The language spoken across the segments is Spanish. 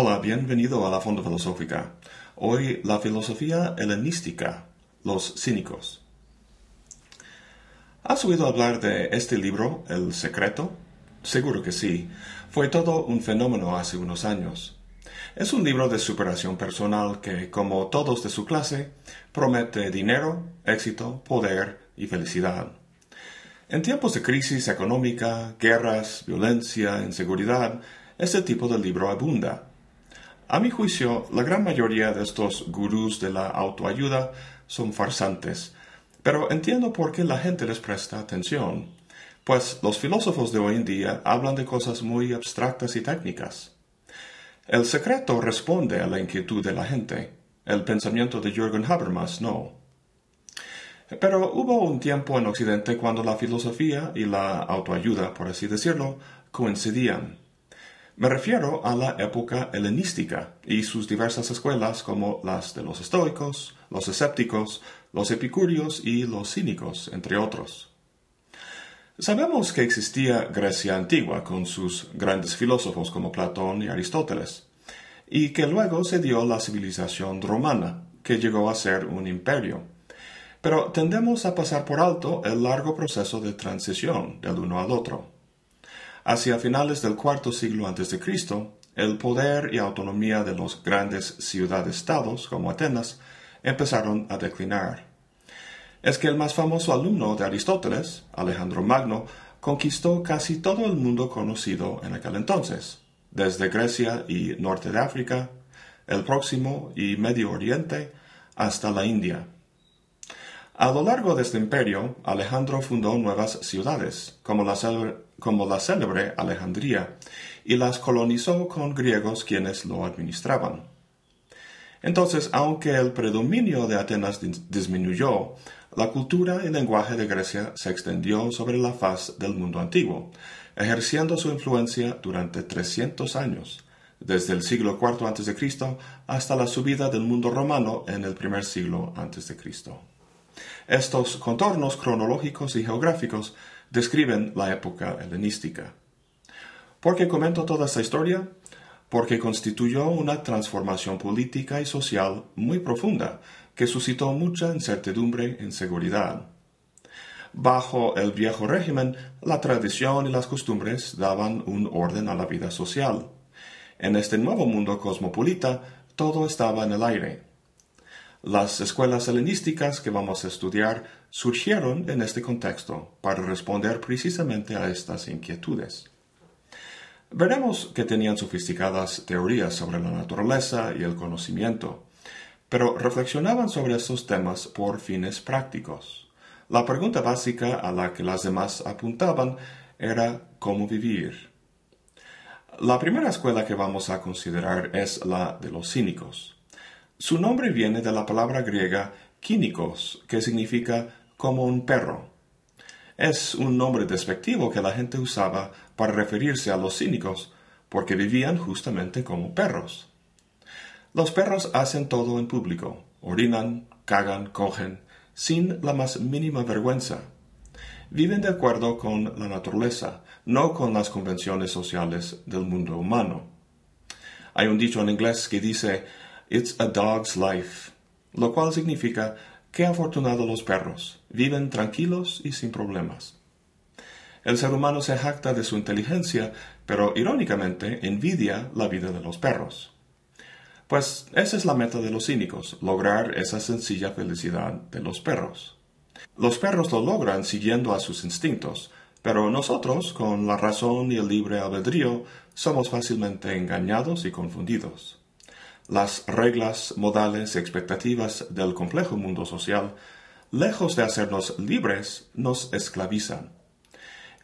Hola, bienvenido a la Fonda Filosófica. Hoy la filosofía helenística, los cínicos. ¿Has oído hablar de este libro, El Secreto? Seguro que sí. Fue todo un fenómeno hace unos años. Es un libro de superación personal que, como todos de su clase, promete dinero, éxito, poder y felicidad. En tiempos de crisis económica, guerras, violencia, inseguridad, este tipo de libro abunda. A mi juicio, la gran mayoría de estos gurús de la autoayuda son farsantes, pero entiendo por qué la gente les presta atención, pues los filósofos de hoy en día hablan de cosas muy abstractas y técnicas. El secreto responde a la inquietud de la gente. El pensamiento de Jürgen Habermas no. Pero hubo un tiempo en Occidente cuando la filosofía y la autoayuda, por así decirlo, coincidían. Me refiero a la época helenística y sus diversas escuelas como las de los estoicos, los escépticos, los epicúreos y los cínicos, entre otros. Sabemos que existía Grecia antigua con sus grandes filósofos como Platón y Aristóteles, y que luego se dio la civilización romana, que llegó a ser un imperio. Pero tendemos a pasar por alto el largo proceso de transición del uno al otro. Hacia finales del cuarto siglo Cristo, el poder y autonomía de los grandes ciudades-estados como Atenas empezaron a declinar es que el más famoso alumno de Aristóteles, Alejandro Magno, conquistó casi todo el mundo conocido en aquel entonces, desde Grecia y norte de África, el próximo y Medio Oriente, hasta la India. A lo largo de este imperio, Alejandro fundó nuevas ciudades, como la, como la célebre Alejandría, y las colonizó con griegos quienes lo administraban. Entonces, aunque el predominio de Atenas disminuyó, la cultura y lenguaje de Grecia se extendió sobre la faz del mundo antiguo, ejerciendo su influencia durante 300 años, desde el siglo IV a.C. hasta la subida del mundo romano en el primer siglo a.C. Estos contornos cronológicos y geográficos describen la época helenística. ¿Por qué comento toda esta historia? Porque constituyó una transformación política y social muy profunda que suscitó mucha incertidumbre e inseguridad. Bajo el viejo régimen, la tradición y las costumbres daban un orden a la vida social. En este nuevo mundo cosmopolita, todo estaba en el aire. Las escuelas helenísticas que vamos a estudiar surgieron en este contexto para responder precisamente a estas inquietudes. Veremos que tenían sofisticadas teorías sobre la naturaleza y el conocimiento pero reflexionaban sobre estos temas por fines prácticos. La pregunta básica a la que las demás apuntaban era cómo vivir. La primera escuela que vamos a considerar es la de los cínicos. Su nombre viene de la palabra griega kínicos, que significa como un perro. Es un nombre despectivo que la gente usaba para referirse a los cínicos, porque vivían justamente como perros. Los perros hacen todo en público, orinan, cagan, cogen, sin la más mínima vergüenza. Viven de acuerdo con la naturaleza, no con las convenciones sociales del mundo humano. Hay un dicho en inglés que dice It's a dog's life, lo cual significa que afortunados los perros, viven tranquilos y sin problemas. El ser humano se jacta de su inteligencia, pero irónicamente envidia la vida de los perros. Pues esa es la meta de los cínicos, lograr esa sencilla felicidad de los perros. Los perros lo logran siguiendo a sus instintos, pero nosotros, con la razón y el libre albedrío, somos fácilmente engañados y confundidos. Las reglas, modales y expectativas del complejo mundo social, lejos de hacernos libres, nos esclavizan.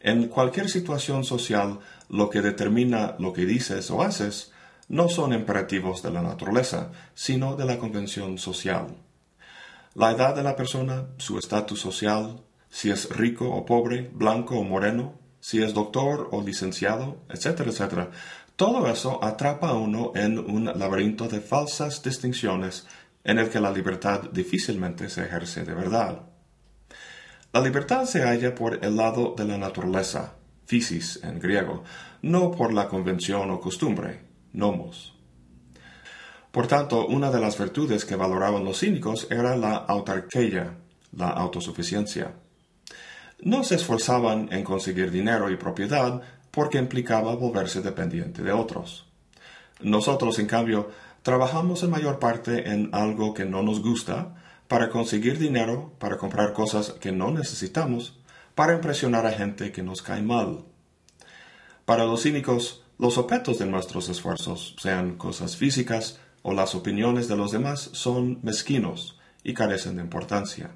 En cualquier situación social, lo que determina lo que dices o haces no son imperativos de la naturaleza, sino de la convención social. La edad de la persona, su estatus social, si es rico o pobre, blanco o moreno, si es doctor o licenciado, etcétera, etcétera, todo eso atrapa a uno en un laberinto de falsas distinciones en el que la libertad difícilmente se ejerce de verdad. La libertad se halla por el lado de la naturaleza, physis en griego, no por la convención o costumbre, nomos. Por tanto, una de las virtudes que valoraban los cínicos era la autarquía, la autosuficiencia. No se esforzaban en conseguir dinero y propiedad porque implicaba volverse dependiente de otros. Nosotros, en cambio, trabajamos en mayor parte en algo que no nos gusta, para conseguir dinero, para comprar cosas que no necesitamos, para impresionar a gente que nos cae mal. Para los cínicos, los objetos de nuestros esfuerzos, sean cosas físicas o las opiniones de los demás, son mezquinos y carecen de importancia.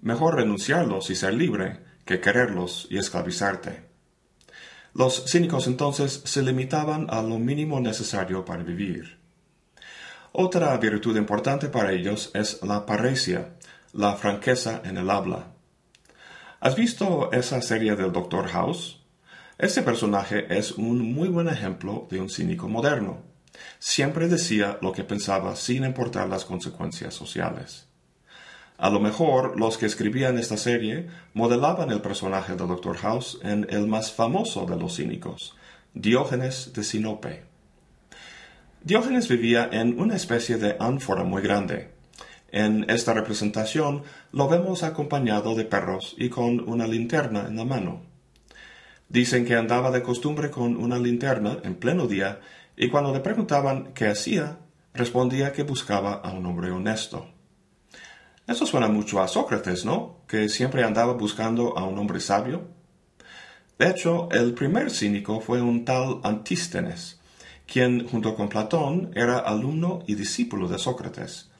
Mejor renunciarlos y ser libre que quererlos y esclavizarte. Los cínicos entonces se limitaban a lo mínimo necesario para vivir. Otra virtud importante para ellos es la parecia, la franqueza en el habla. ¿Has visto esa serie del Dr. House? Este personaje es un muy buen ejemplo de un cínico moderno. Siempre decía lo que pensaba sin importar las consecuencias sociales. A lo mejor los que escribían esta serie modelaban el personaje del Dr. House en el más famoso de los cínicos, Diógenes de Sinope. Diógenes vivía en una especie de ánfora muy grande. En esta representación lo vemos acompañado de perros y con una linterna en la mano. Dicen que andaba de costumbre con una linterna en pleno día y cuando le preguntaban qué hacía, respondía que buscaba a un hombre honesto. Eso suena mucho a Sócrates, ¿no? Que siempre andaba buscando a un hombre sabio. De hecho, el primer cínico fue un tal Antístenes, quien, junto con Platón, era alumno y discípulo de Sócrates.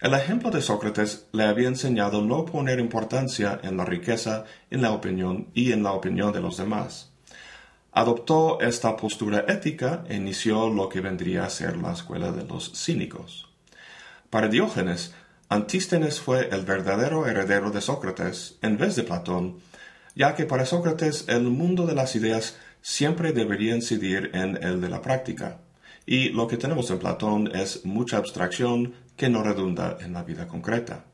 El ejemplo de Sócrates le había enseñado no poner importancia en la riqueza, en la opinión y en la opinión de los demás. Adoptó esta postura ética e inició lo que vendría a ser la escuela de los cínicos. Para Diógenes, Antístenes fue el verdadero heredero de Sócrates en vez de Platón, ya que para Sócrates el mundo de las ideas siempre debería incidir en el de la práctica, y lo que tenemos en Platón es mucha abstracción que no redunda en la vida concreta.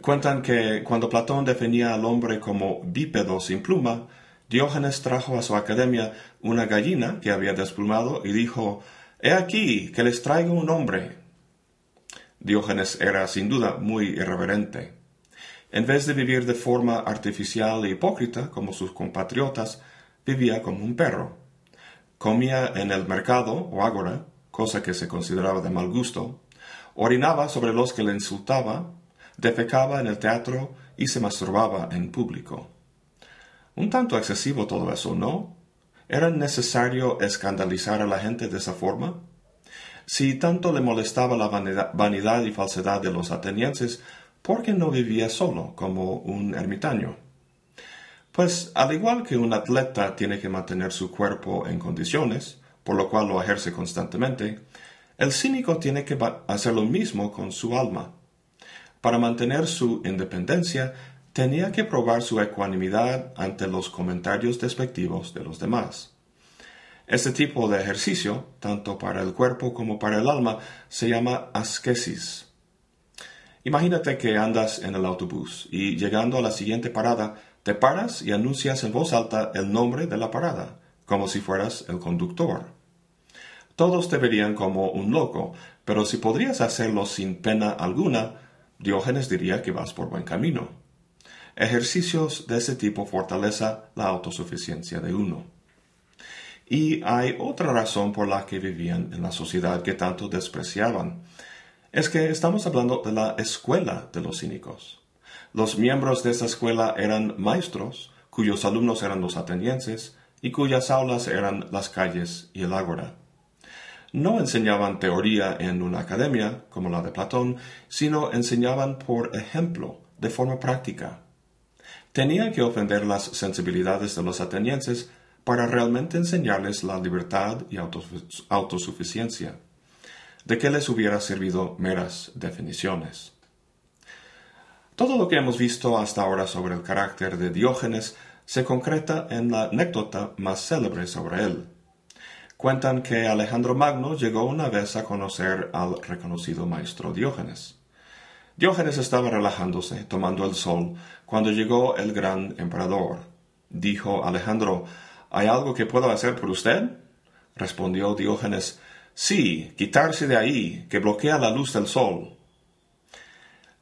Cuentan que cuando Platón definía al hombre como bípedo sin pluma, Diógenes trajo a su academia una gallina que había desplumado y dijo He aquí que les traigo un hombre, Diógenes era sin duda muy irreverente. En vez de vivir de forma artificial e hipócrita como sus compatriotas, vivía como un perro. Comía en el mercado o ágora, cosa que se consideraba de mal gusto, orinaba sobre los que le insultaba, defecaba en el teatro y se masturbaba en público. Un tanto excesivo todo eso, ¿no? ¿Era necesario escandalizar a la gente de esa forma? Si tanto le molestaba la vanidad y falsedad de los atenienses, ¿por qué no vivía solo, como un ermitaño? Pues al igual que un atleta tiene que mantener su cuerpo en condiciones, por lo cual lo ejerce constantemente, el cínico tiene que hacer lo mismo con su alma. Para mantener su independencia, tenía que probar su ecuanimidad ante los comentarios despectivos de los demás. Este tipo de ejercicio, tanto para el cuerpo como para el alma, se llama ascesis. Imagínate que andas en el autobús y llegando a la siguiente parada, te paras y anuncias en voz alta el nombre de la parada, como si fueras el conductor. Todos te verían como un loco, pero si podrías hacerlo sin pena alguna, Diógenes diría que vas por buen camino. Ejercicios de ese tipo fortaleza la autosuficiencia de uno. Y hay otra razón por la que vivían en la sociedad que tanto despreciaban. Es que estamos hablando de la escuela de los cínicos. Los miembros de esa escuela eran maestros, cuyos alumnos eran los atenienses, y cuyas aulas eran las calles y el ágora. No enseñaban teoría en una academia, como la de Platón, sino enseñaban por ejemplo, de forma práctica. Tenían que ofender las sensibilidades de los atenienses para realmente enseñarles la libertad y autosuficiencia. ¿De qué les hubiera servido meras definiciones? Todo lo que hemos visto hasta ahora sobre el carácter de Diógenes se concreta en la anécdota más célebre sobre él. Cuentan que Alejandro Magno llegó una vez a conocer al reconocido maestro Diógenes. Diógenes estaba relajándose, tomando el sol, cuando llegó el gran emperador. Dijo Alejandro, ¿Hay algo que puedo hacer por usted? respondió Diógenes, Sí, quitarse de ahí, que bloquea la luz del sol.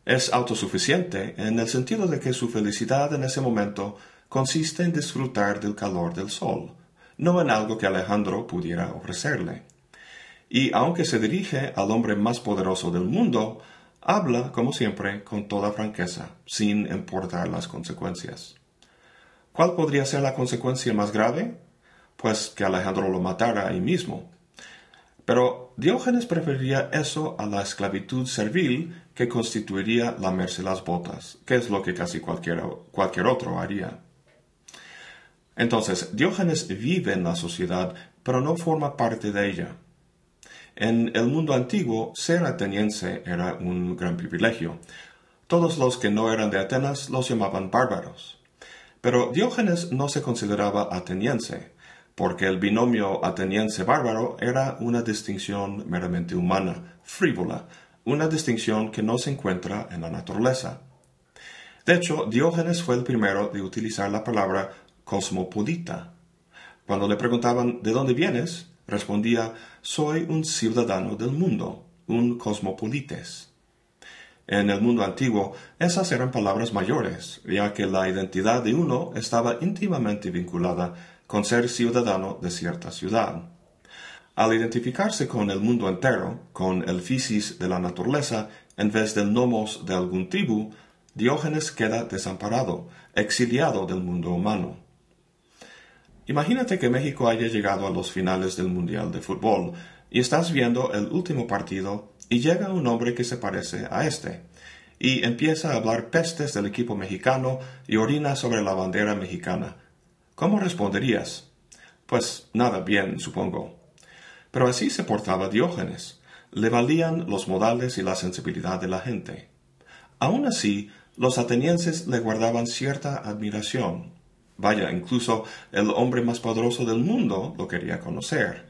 Es autosuficiente en el sentido de que su felicidad en ese momento consiste en disfrutar del calor del sol, no en algo que Alejandro pudiera ofrecerle. Y aunque se dirige al hombre más poderoso del mundo, habla, como siempre, con toda franqueza, sin importar las consecuencias. ¿Cuál podría ser la consecuencia más grave? Pues que Alejandro lo matara ahí mismo. Pero Diógenes preferiría eso a la esclavitud servil que constituiría lamerse las botas, que es lo que casi cualquier, cualquier otro haría. Entonces, Diógenes vive en la sociedad, pero no forma parte de ella. En el mundo antiguo, ser ateniense era un gran privilegio. Todos los que no eran de Atenas los llamaban bárbaros. Pero Diógenes no se consideraba ateniense, porque el binomio ateniense-bárbaro era una distinción meramente humana, frívola, una distinción que no se encuentra en la naturaleza. De hecho, Diógenes fue el primero de utilizar la palabra cosmopolita. Cuando le preguntaban ¿de dónde vienes? respondía Soy un ciudadano del mundo, un cosmopolites. En el mundo antiguo, esas eran palabras mayores, ya que la identidad de uno estaba íntimamente vinculada con ser ciudadano de cierta ciudad. Al identificarse con el mundo entero, con el physis de la naturaleza, en vez del nomos de algún tribu, Diógenes queda desamparado, exiliado del mundo humano. Imagínate que México haya llegado a los finales del Mundial de Fútbol y estás viendo el último partido y llega un hombre que se parece a este y empieza a hablar pestes del equipo mexicano y orina sobre la bandera mexicana. ¿Cómo responderías? Pues nada bien, supongo. Pero así se portaba Diógenes. Le valían los modales y la sensibilidad de la gente. Aun así, los atenienses le guardaban cierta admiración Vaya, incluso el hombre más poderoso del mundo lo quería conocer.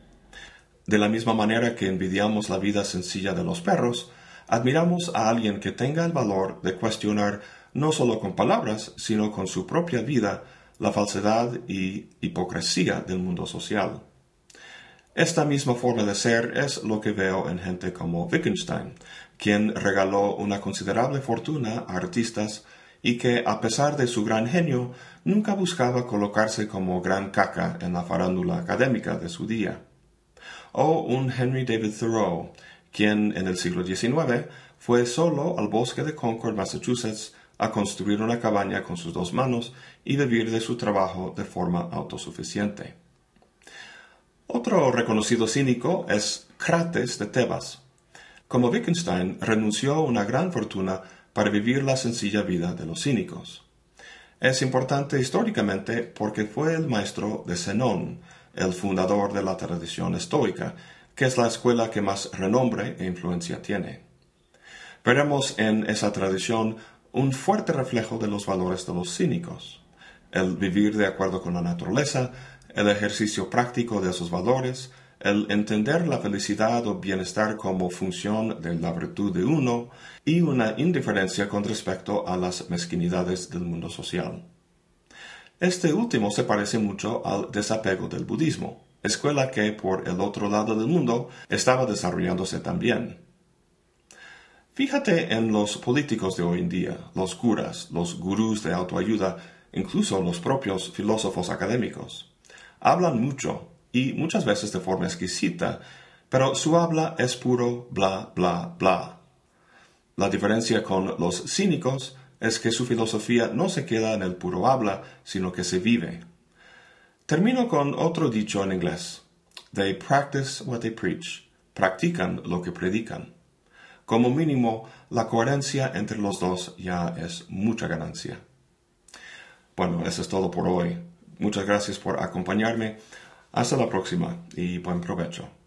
De la misma manera que envidiamos la vida sencilla de los perros, admiramos a alguien que tenga el valor de cuestionar no solo con palabras, sino con su propia vida la falsedad y hipocresía del mundo social. Esta misma forma de ser es lo que veo en gente como Wittgenstein, quien regaló una considerable fortuna a artistas y que, a pesar de su gran genio, nunca buscaba colocarse como gran caca en la farándula académica de su día. O un Henry David Thoreau, quien en el siglo XIX fue solo al bosque de Concord, Massachusetts, a construir una cabaña con sus dos manos y vivir de su trabajo de forma autosuficiente. Otro reconocido cínico es Crates de Tebas. Como Wittgenstein renunció a una gran fortuna para vivir la sencilla vida de los cínicos. Es importante históricamente porque fue el maestro de Zenón, el fundador de la tradición estoica, que es la escuela que más renombre e influencia tiene. Veremos en esa tradición un fuerte reflejo de los valores de los cínicos, el vivir de acuerdo con la naturaleza, el ejercicio práctico de esos valores, el entender la felicidad o bienestar como función de la virtud de uno y una indiferencia con respecto a las mezquinidades del mundo social. Este último se parece mucho al desapego del budismo, escuela que por el otro lado del mundo estaba desarrollándose también. Fíjate en los políticos de hoy en día, los curas, los gurús de autoayuda, incluso los propios filósofos académicos. Hablan mucho, y muchas veces de forma exquisita, pero su habla es puro bla, bla, bla. La diferencia con los cínicos es que su filosofía no se queda en el puro habla, sino que se vive. Termino con otro dicho en inglés. They practice what they preach. Practican lo que predican. Como mínimo, la coherencia entre los dos ya es mucha ganancia. Bueno, eso es todo por hoy. Muchas gracias por acompañarme. Hasta la próxima y buen provecho.